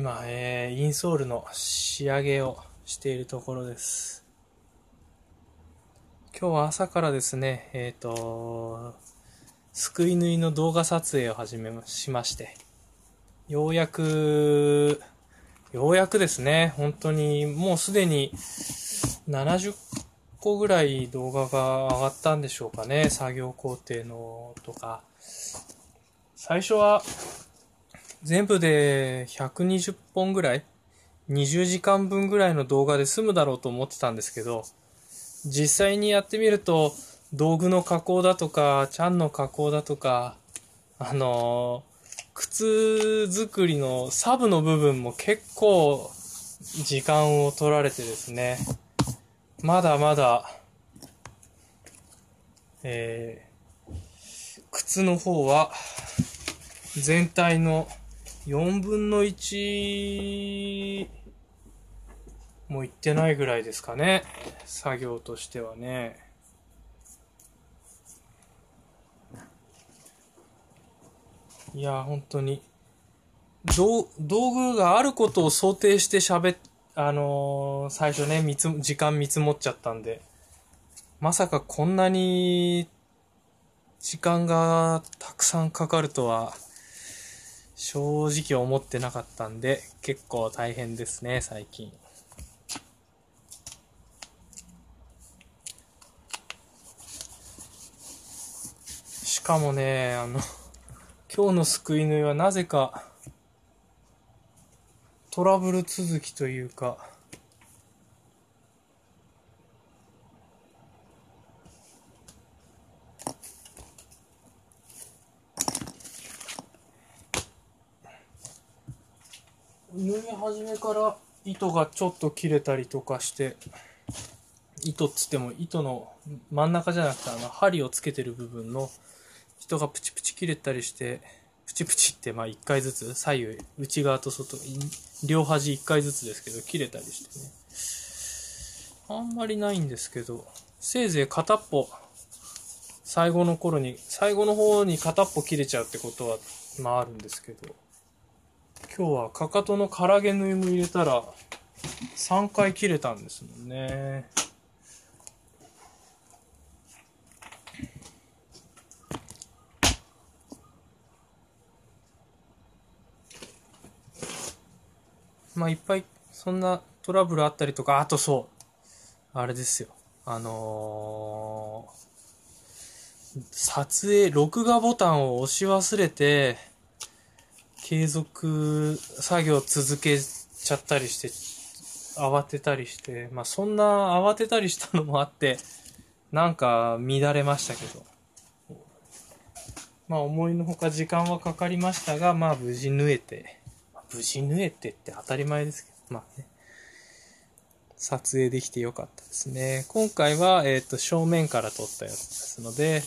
今、えー、インソールの仕上げをしているところです。今日は朝からですね、えっ、と、すくい縫いの動画撮影を始めしまして、ようやく、ようやくですね、本当にもうすでに70個ぐらい動画が上がったんでしょうかね、作業工程のとか。最初は全部で120本ぐらい ?20 時間分ぐらいの動画で済むだろうと思ってたんですけど、実際にやってみると、道具の加工だとか、チャンの加工だとか、あのー靴作りのサブの部分も結構時間を取られてですね、まだまだ、えー、靴の方は全体の4分の1もいってないぐらいですかね。作業としてはね。いや、本当に。道具があることを想定して喋っ、あのー最初ね、見つ、時間見積もっちゃったんで、まさかこんなに時間がたくさんかかるとは、正直思ってなかったんで、結構大変ですね、最近。しかもね、あの、今日の救い縫いはなぜか、トラブル続きというか、縫い始めから糸がちょっと切れたりとかして、糸っつっても糸の真ん中じゃなくてあの針をつけてる部分の糸がプチプチ切れたりして、プチプチってまあ1回ずつ左右、内側と外、両端1回ずつですけど切れたりしてね。あんまりないんですけど、せいぜい片っぽ、最後の頃に、最後の方に片っぽ切れちゃうってことは、まああるんですけど、今日はかかとの唐毛縫いも入れたら、3回切れたんですもんね。まあいっぱいそんなトラブルあったりとか、あとそう、あれですよ。あのー撮影、録画ボタンを押し忘れて、継続作業続けちゃったりして、慌てたりして、まあそんな慌てたりしたのもあって、なんか乱れましたけど。まあ思いのほか時間はかかりましたが、まあ無事縫えて、無事縫えてって当たり前ですけど、まあね。撮影できてよかったですね。今回は、えっ、と、正面から撮ったやつですので、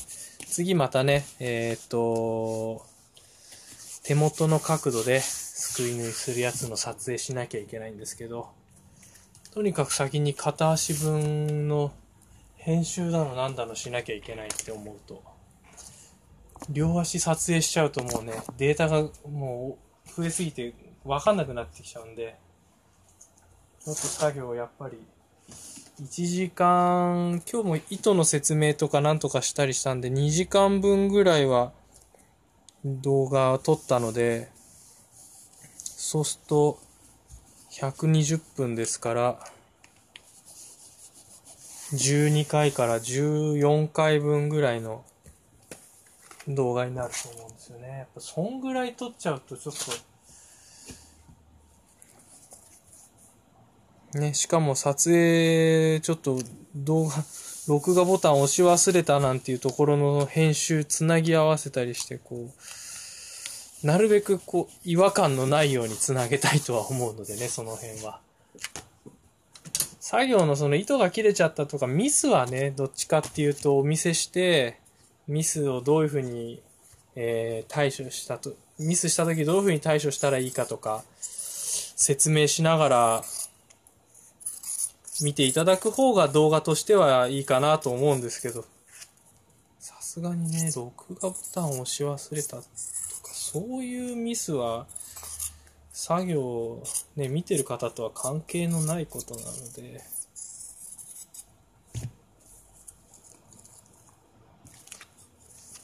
次またね、えっ、と、手元の角度ですくい縫いするやつの撮影しなきゃいけないんですけど、とにかく先に片足分の編集だのなんだのしなきゃいけないって思うと、両足撮影しちゃうともうね、データがもう増えすぎてわかんなくなってきちゃうんで、ちょっと作業やっぱり、1時間、今日も糸の説明とかなんとかしたりしたんで、2時間分ぐらいは動画を撮ったので、そうすると、120分ですから、12回から14回分ぐらいの動画になると思うんですよね。やっぱそんぐらい撮っちゃうとちょっと、ね、しかも撮影、ちょっと動画、録画ボタン押し忘れたなんていうところの編集つなぎ合わせたりして、こう、なるべくこう、違和感のないようにつなげたいとは思うのでね、その辺は。作業のその糸が切れちゃったとか、ミスはね、どっちかっていうとお見せして、ミスをどういうふうに、えー対処したと、ミスした時どういうふうに対処したらいいかとか、説明しながら、見ていただく方が動画としてはいいかなと思うんですけど、さすがにね、録画ボタンを押し忘れたとか、そういうミスは、作業をね、見てる方とは関係のないことなので、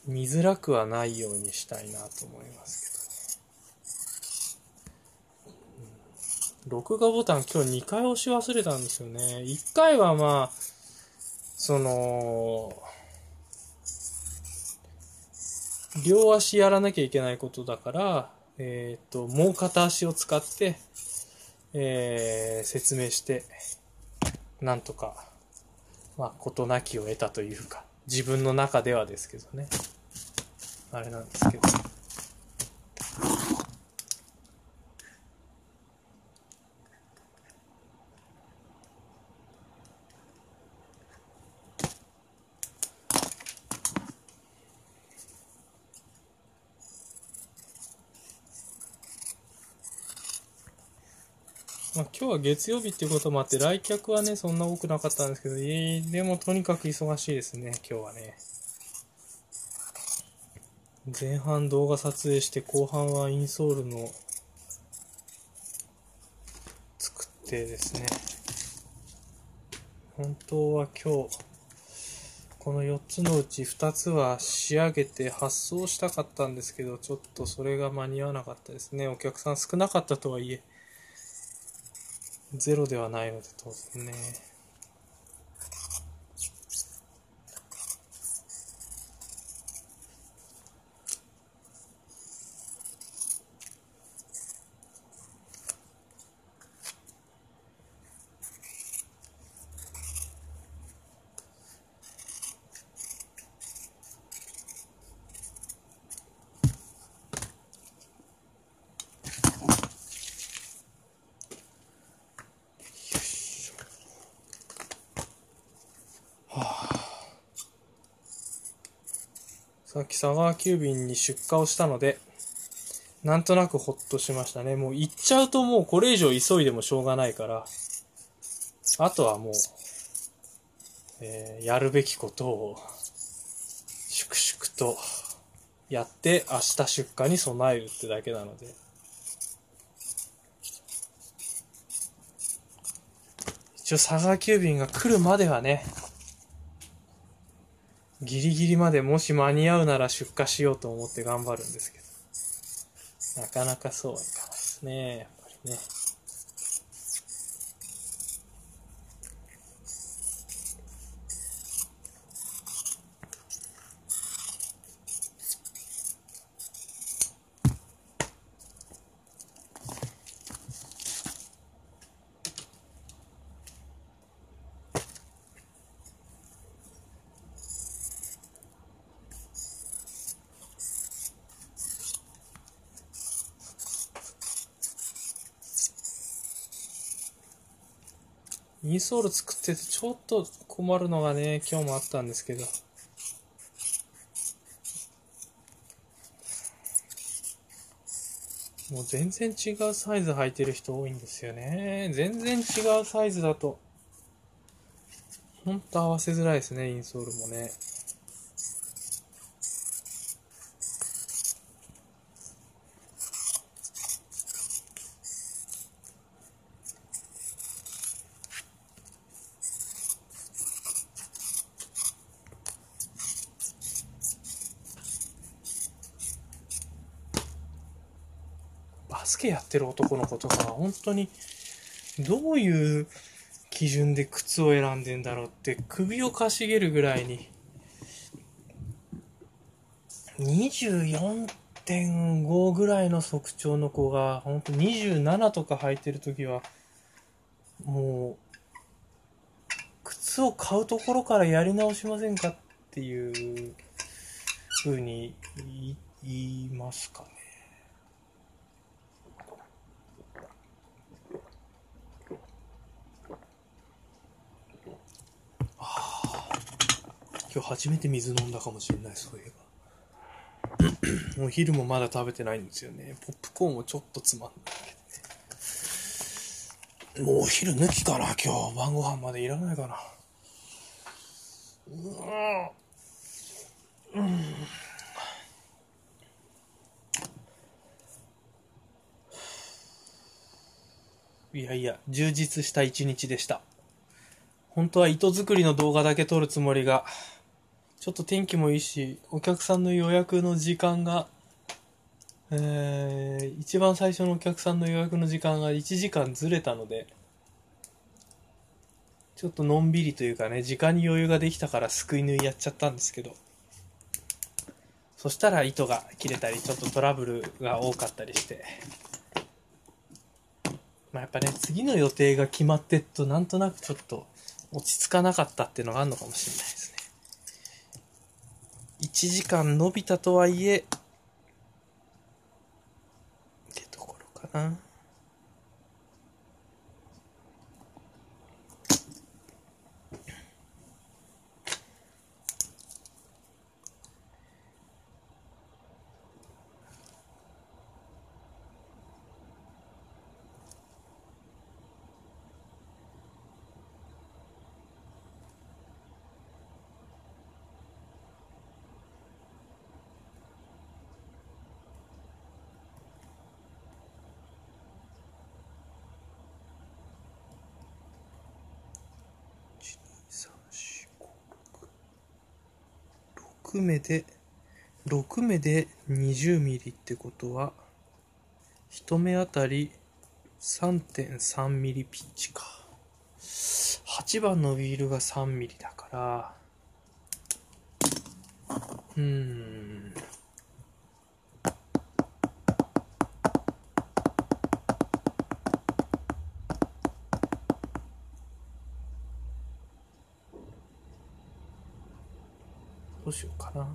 見づらくはないようにしたいなと思いますけどね。録画ボタン今日2回押し忘れたんですよね。1回はまあ、その、両足やらなきゃいけないことだから、えっ、と、もう片足を使って、えー説明して、なんとか、まあ、事なきを得たというか、自分の中ではですけどね。あれなんですけど。まあ、今日は月曜日っていうこともあって、来客はね、そんな多くなかったんですけど、えーでもとにかく忙しいですね、今日はね。前半動画撮影して、後半はインソールの作ってですね。本当は今日、この4つのうち2つは仕上げて発送したかったんですけど、ちょっとそれが間に合わなかったですね。お客さん少なかったとはいえ、ゼロではないので当然ね。さっき佐川急便に出荷をしたので、なんとなくほっとしましたね。もう行っちゃうともうこれ以上急いでもしょうがないから、あとはもう、えーやるべきことを、粛々とやって明日出荷に備えるってだけなので。一応佐川急便が来るまではね、ギリギリまでもし間に合うなら出荷しようと思って頑張るんですけど。なかなかそうはいかないですね。やっぱりね。インソール作っててちょっと困るのがね、今日もあったんですけど。もう全然違うサイズ履いてる人多いんですよね。全然違うサイズだと、ほんと合わせづらいですね、インソールもね。バスケやってる男の子とか本当にどういう基準で靴を選んでんだろうって首をかしげるぐらいに。24.5ぐらいの足長の子が本当27とか履いてる時はもう靴を買うところからやり直しませんかっていう風に言いますかね。今日初めて水飲んだかもしれない、そういえば。お昼もまだ食べてないんですよね。ポップコーンもちょっとつまんない。もうお昼抜きかな、今日。晩ご飯までいらないかな。うーん。いやいや、充実した一日でした。本当は糸作りの動画だけ撮るつもりが、ちょっと天気もいいし、お客さんの予約の時間が、えー、一番最初のお客さんの予約の時間が1時間ずれたので、ちょっとのんびりというかね、時間に余裕ができたからすくい縫いやっちゃったんですけど、そしたら糸が切れたり、ちょっとトラブルが多かったりして、まあやっぱね、次の予定が決まってっと、なんとなくちょっと落ち着かなかったっていうのがあるのかもしれないです。1時間伸びたとはいえ、ってところかな。6目で、6目で20ミリってことは、1目あたり3.3ミリピッチか。8番のウィールが3ミリだから、うーん。うしようかな。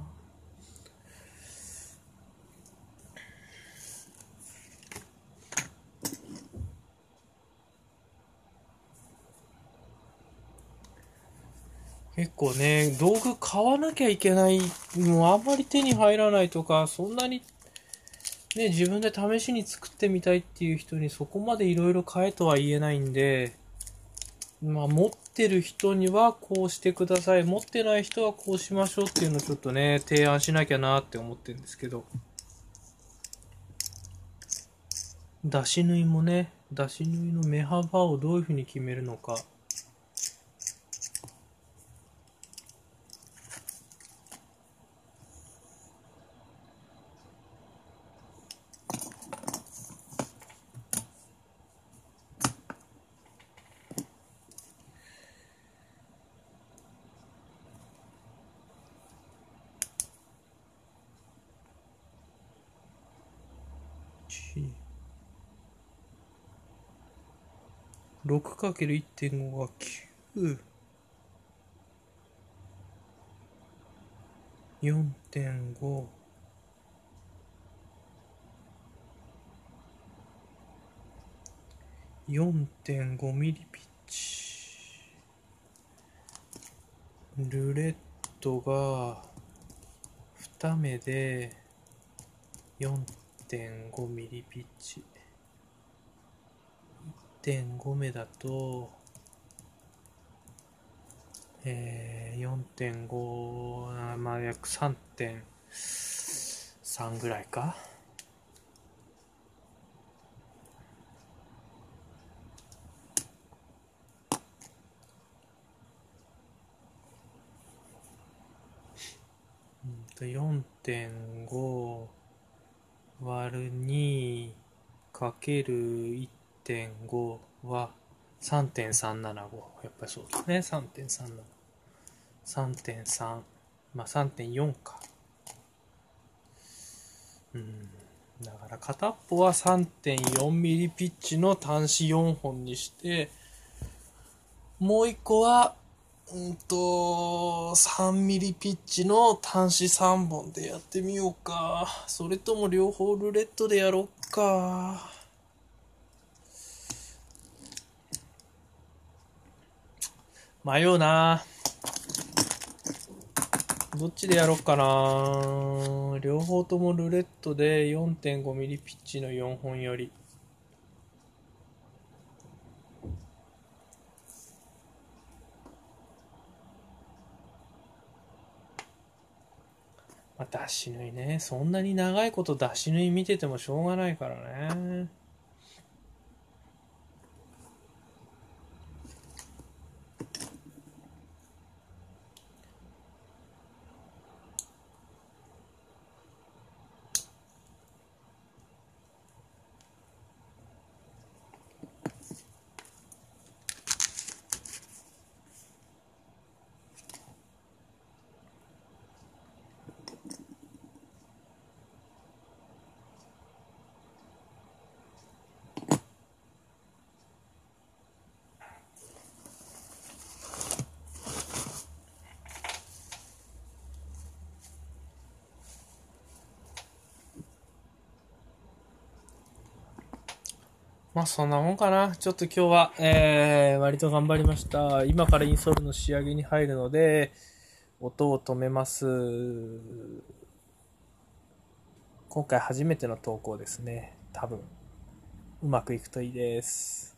結構ね、道具買わなきゃいけない、もうあんまり手に入らないとか、そんなにね、自分で試しに作ってみたいっていう人にそこまでいろいろ買えとは言えないんで、まあ、持ってる人にはこうしてください。持ってない人はこうしましょうっていうのをちょっとね、提案しなきゃなって思ってるんですけど。出し縫いもね、出し縫いの目幅をどういうふうに決めるのか。6×1.5 が9。4.5。4.5ミリピッチ。ルレットが2目で4.5ミリピッチ。1.5目だと、えー、4.5、まあ約3.3ぐらいか。4.5割る2かける1 3.5は3.375。やっぱりそうですね。3.37。3.3。まあ3.4か。うん。だから片っぽは3.4ミリピッチの端子4本にして、もう一個は、うんと、3ミリピッチの端子3本でやってみようか。それとも両方ルレットでやろっか。迷うなどっちでやろうかな両方ともルレットで4.5ミリピッチの4本より。まあ、出し縫いね。そんなに長いこと出し縫い見ててもしょうがないからね。まあそんなもんかな。ちょっと今日は、えー、割と頑張りました。今からインソールの仕上げに入るので、音を止めます。今回初めての投稿ですね。多分。うまくいくといいです。